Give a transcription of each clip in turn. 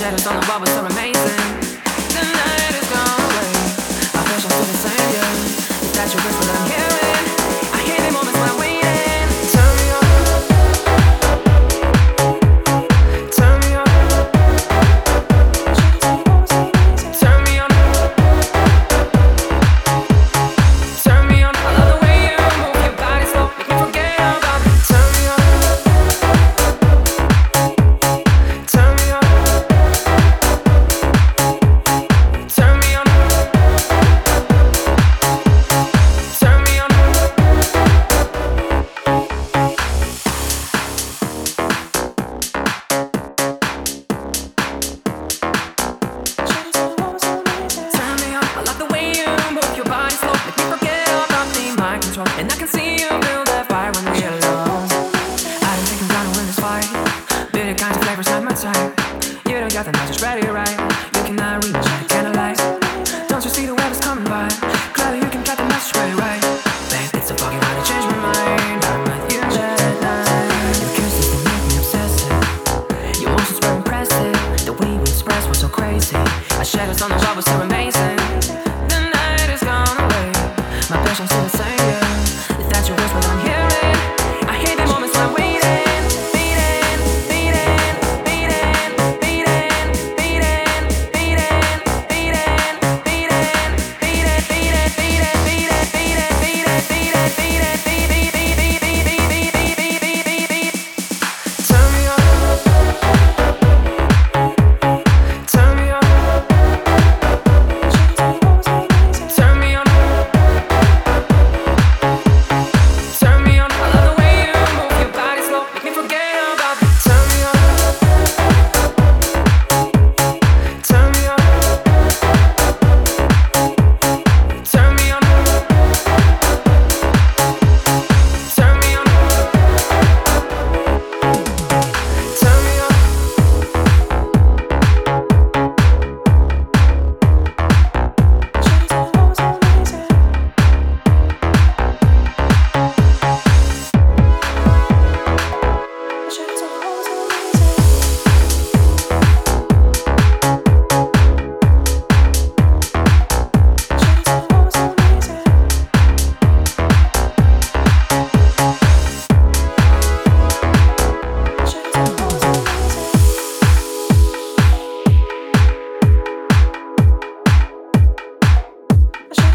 Shadows on the wall, but shadows on the wall was so amazing.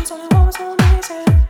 so amazing.